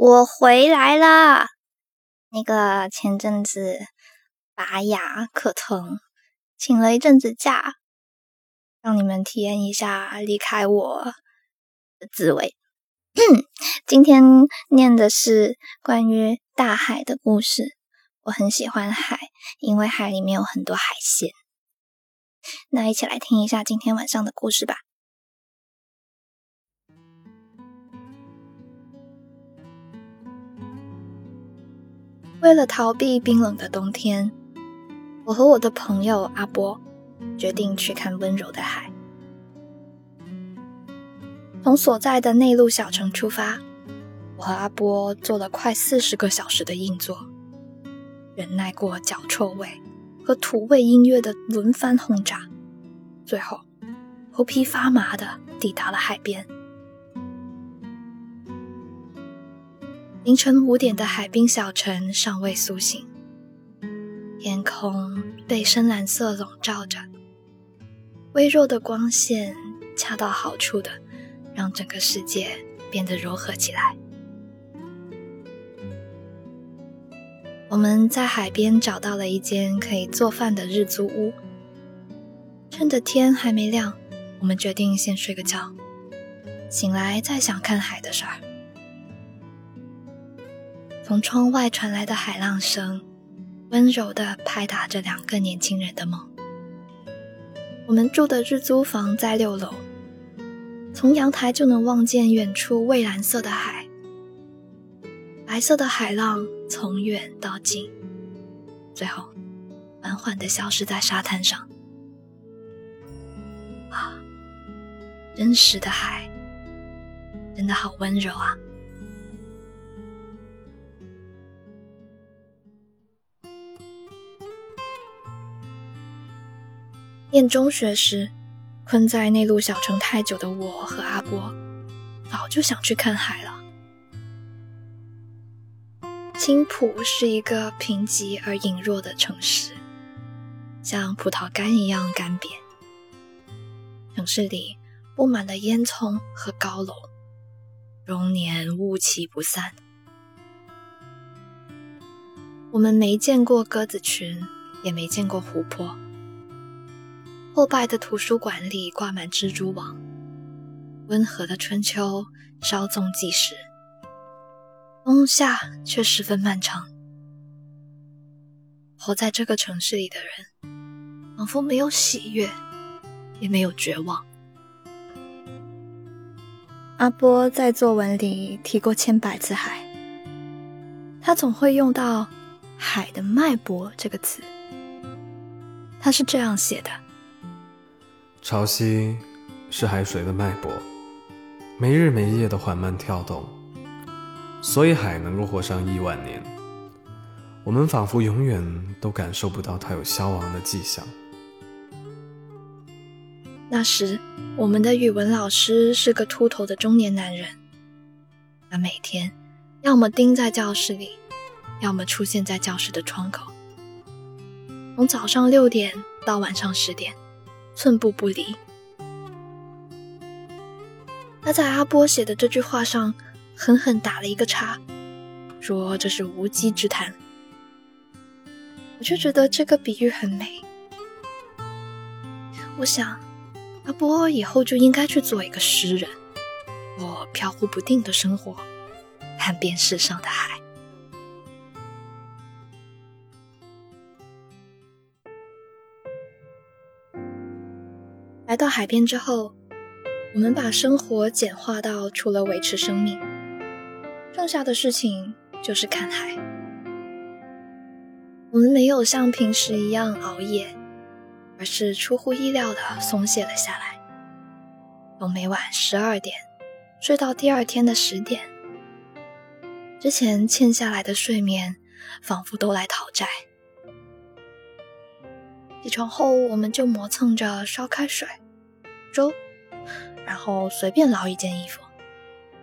我回来啦！那个前阵子拔牙可疼，请了一阵子假，让你们体验一下离开我的滋味。今天念的是关于大海的故事。我很喜欢海，因为海里面有很多海鲜。那一起来听一下今天晚上的故事吧。为了逃避冰冷的冬天，我和我的朋友阿波决定去看温柔的海。从所在的内陆小城出发，我和阿波坐了快四十个小时的硬座，忍耐过脚臭味和土味音乐的轮番轰炸，最后头皮发麻的抵达了海边。凌晨五点的海滨小城尚未苏醒，天空被深蓝色笼罩着，微弱的光线恰到好处的让整个世界变得柔和起来。我们在海边找到了一间可以做饭的日租屋，趁着天还没亮，我们决定先睡个觉，醒来再想看海的事儿。从窗外传来的海浪声，温柔地拍打着两个年轻人的梦。我们住的日租房在六楼，从阳台就能望见远处蔚蓝色的海，白色的海浪从远到近，最后缓缓地消失在沙滩上。啊，真实的海，真的好温柔啊！念中学时，困在内陆小城太久的我和阿波，早就想去看海了。青浦是一个贫瘠而隐弱的城市，像葡萄干一样干瘪。城市里布满了烟囱和高楼，终年雾气不散。我们没见过鸽子群，也没见过湖泊。破败的图书馆里挂满蜘蛛网，温和的春秋稍纵即逝，冬夏却十分漫长。活在这个城市里的人，仿佛没有喜悦，也没有绝望。阿波在作文里提过千百次海，他总会用到“海的脉搏”这个词。他是这样写的。潮汐是海水的脉搏，没日没夜的缓慢跳动，所以海能够活上亿万年。我们仿佛永远都感受不到它有消亡的迹象。那时，我们的语文老师是个秃头的中年男人，他每天要么盯在教室里，要么出现在教室的窗口，从早上六点到晚上十点。寸步不离。他在阿波写的这句话上狠狠打了一个叉，说这是无稽之谈。我却觉得这个比喻很美。我想，阿波以后就应该去做一个诗人，过飘忽不定的生活，看遍世上的海。来到海边之后，我们把生活简化到除了维持生命，剩下的事情就是看海。我们没有像平时一样熬夜，而是出乎意料的松懈了下来，从每晚十二点睡到第二天的十点。之前欠下来的睡眠，仿佛都来讨债。起床后，我们就磨蹭着烧开水、粥，然后随便捞一件衣服，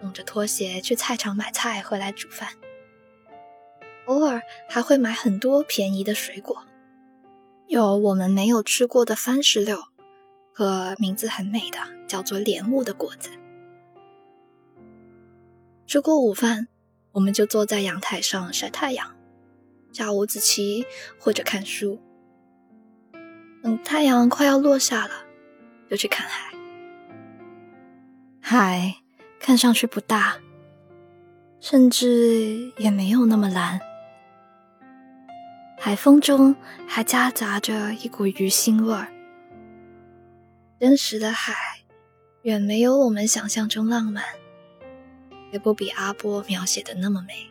弄着拖鞋去菜场买菜回来煮饭。偶尔还会买很多便宜的水果，有我们没有吃过的番石榴和名字很美的叫做莲雾的果子。吃过午饭，我们就坐在阳台上晒太阳，下五子棋或者看书。等太阳快要落下了，就去看海。海看上去不大，甚至也没有那么蓝。海风中还夹杂着一股鱼腥味儿。真实的海远没有我们想象中浪漫，也不比阿波描写的那么美。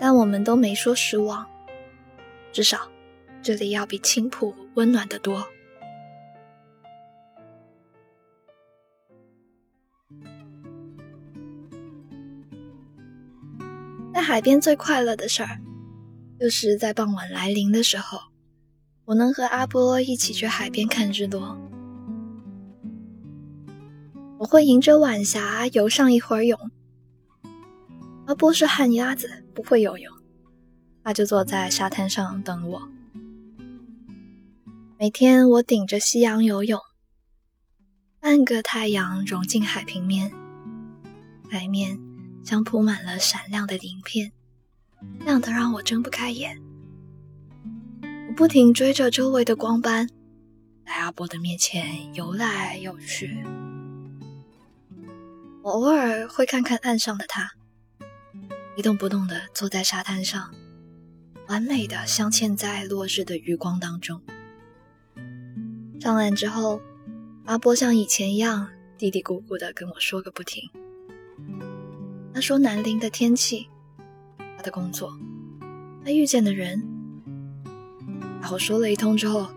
但我们都没说失望，至少这里要比青浦温暖得多。在海边最快乐的事儿。就是在傍晚来临的时候，我能和阿波一起去海边看日落。我会迎着晚霞游上一会儿泳。阿波是旱鸭子，不会游泳，他就坐在沙滩上等我。每天我顶着夕阳游泳，半个太阳融进海平面，海面像铺满了闪亮的鳞片。亮得让我睁不开眼，我不停追着周围的光斑，在阿波的面前游来游去。我偶尔会看看岸上的他，一动不动地坐在沙滩上，完美的镶嵌在落日的余光当中。上岸之后，阿波像以前一样嘀嘀咕咕的跟我说个不停。他说南陵的天气。他的工作，他遇见的人，然后说了一通之后，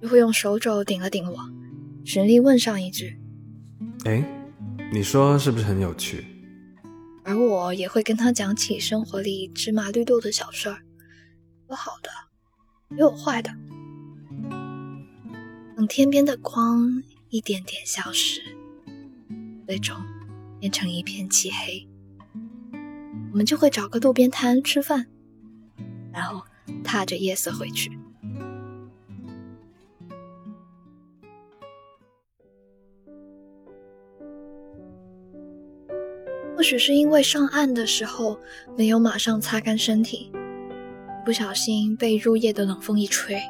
就会用手肘顶了顶我，循例问上一句：“哎，你说是不是很有趣？”而我也会跟他讲起生活里芝麻绿豆的小事儿，有好的，也有坏的。等天边的光一点点消失，最终变成一片漆黑。我们就会找个路边摊吃饭，然后踏着夜色回去。或许是因为上岸的时候没有马上擦干身体，不小心被入夜的冷风一吹，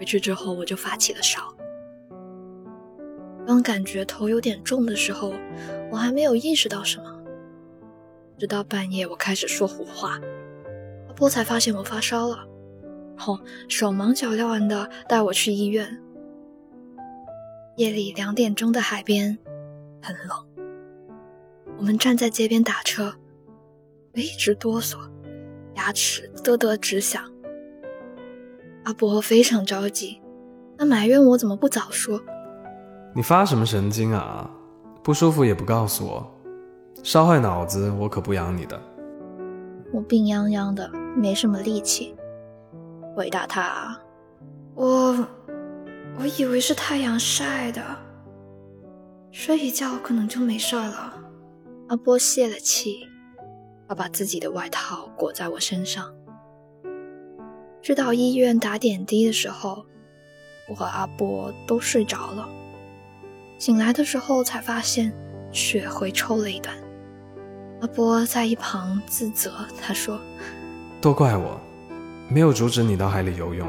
回去之后我就发起了烧。当感觉头有点重的时候，我还没有意识到什么。直到半夜，我开始说胡话，阿波才发现我发烧了，然后手忙脚乱的带我去医院。夜里两点钟的海边很冷，我们站在街边打车，我一直哆嗦，牙齿嘚嘚直响。阿伯非常着急，他埋怨我怎么不早说。你发什么神经啊？不舒服也不告诉我。烧坏脑子，我可不养你的。我病殃殃的，没什么力气回答他。我我以为是太阳晒的，睡一觉可能就没事了。阿波泄了气，他把自己的外套裹在我身上。去到医院打点滴的时候，我和阿波都睡着了。醒来的时候才发现血回抽了一段。阿波在一旁自责，他说：“都怪我，没有阻止你到海里游泳，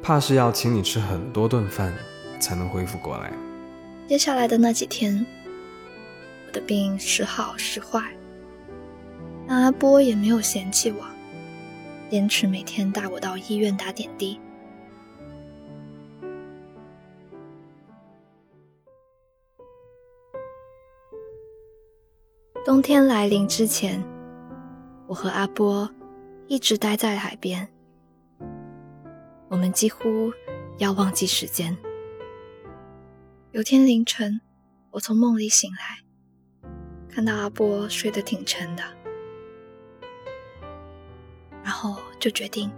怕是要请你吃很多顿饭才能恢复过来。”接下来的那几天，我的病时好时坏，但阿波也没有嫌弃我，坚持每天带我到医院打点滴。冬天来临之前，我和阿波一直待在海边。我们几乎要忘记时间。有天凌晨，我从梦里醒来，看到阿波睡得挺沉的，就决定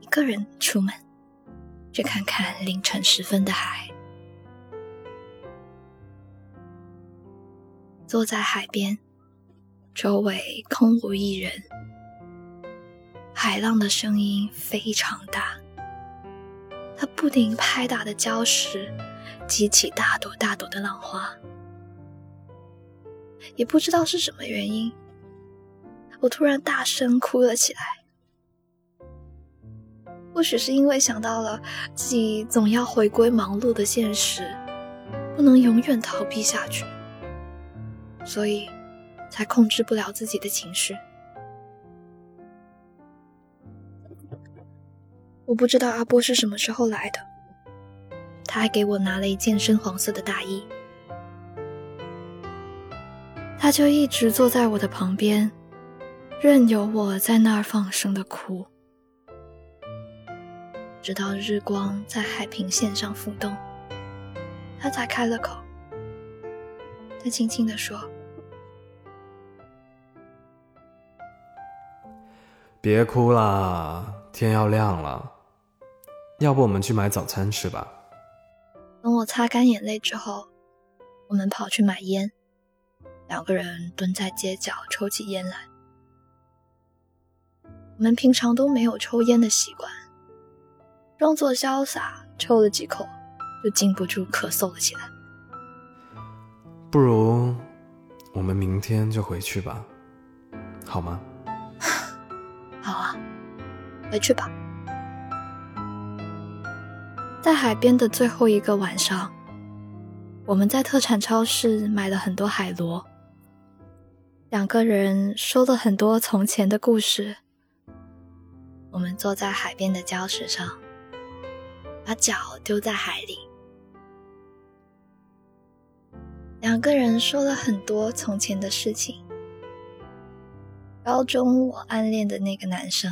一个人出门，去看看凌晨时分的海。坐在海边，周围空无一人，海浪的声音非常大，它不停拍打的礁石，激起大朵大朵的浪花。也不知道是什么原因，我突然大声哭了起来。或许是因为想到了自己总要回归忙碌的现实，不能永远逃避下去，所以才控制不了自己的情绪。我不知道阿波是什么时候来的，他还给我拿了一件深黄色的大衣。他就一直坐在我的旁边，任由我在那儿放声的哭，直到日光在海平线上浮动，他才开了口。他轻轻地说：“别哭啦，天要亮了，要不我们去买早餐吃吧。”等我擦干眼泪之后，我们跑去买烟。两个人蹲在街角抽起烟来。我们平常都没有抽烟的习惯，装作潇洒，抽了几口，就禁不住咳嗽了起来。不如我们明天就回去吧，好吗？好啊，回去吧。在海边的最后一个晚上，我们在特产超市买了很多海螺。两个人说了很多从前的故事。我们坐在海边的礁石上，把脚丢在海里。两个人说了很多从前的事情。高中我暗恋的那个男生，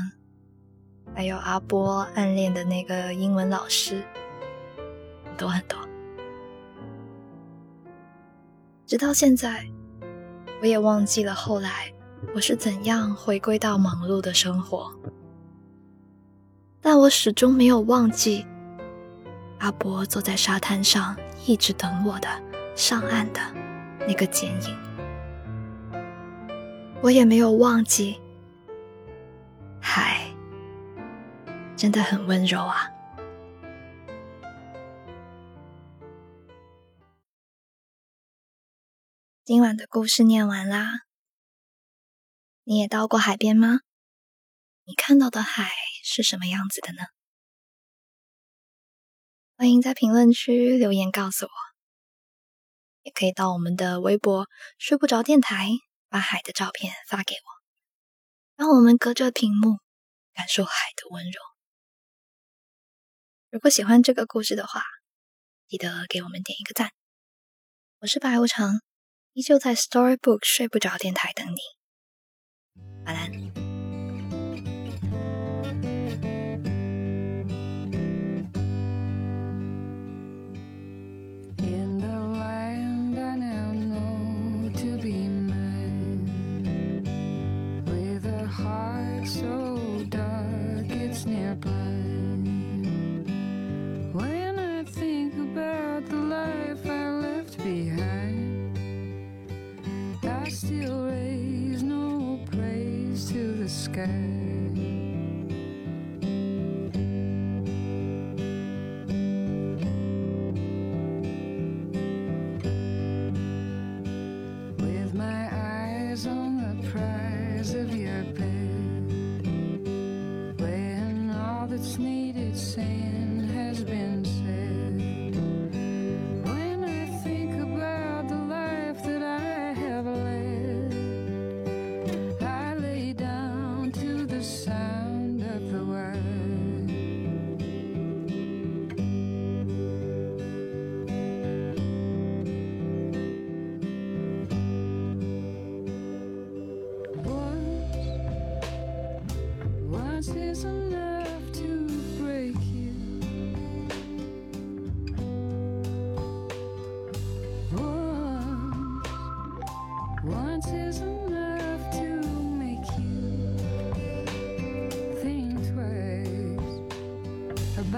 还有阿波暗恋的那个英文老师，很多很多。直到现在。我也忘记了后来我是怎样回归到忙碌的生活，但我始终没有忘记阿伯坐在沙滩上一直等我的上岸的那个剪影。我也没有忘记海真的很温柔啊。今晚的故事念完啦，你也到过海边吗？你看到的海是什么样子的呢？欢迎在评论区留言告诉我，也可以到我们的微博“睡不着电台”把海的照片发给我，让我们隔着屏幕感受海的温柔。如果喜欢这个故事的话，记得给我们点一个赞。我是白无常。依旧在 Storybook 睡不着电台等你，晚安。airplane. When I think about the life I left behind, I still raise no praise to the sky.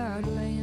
badly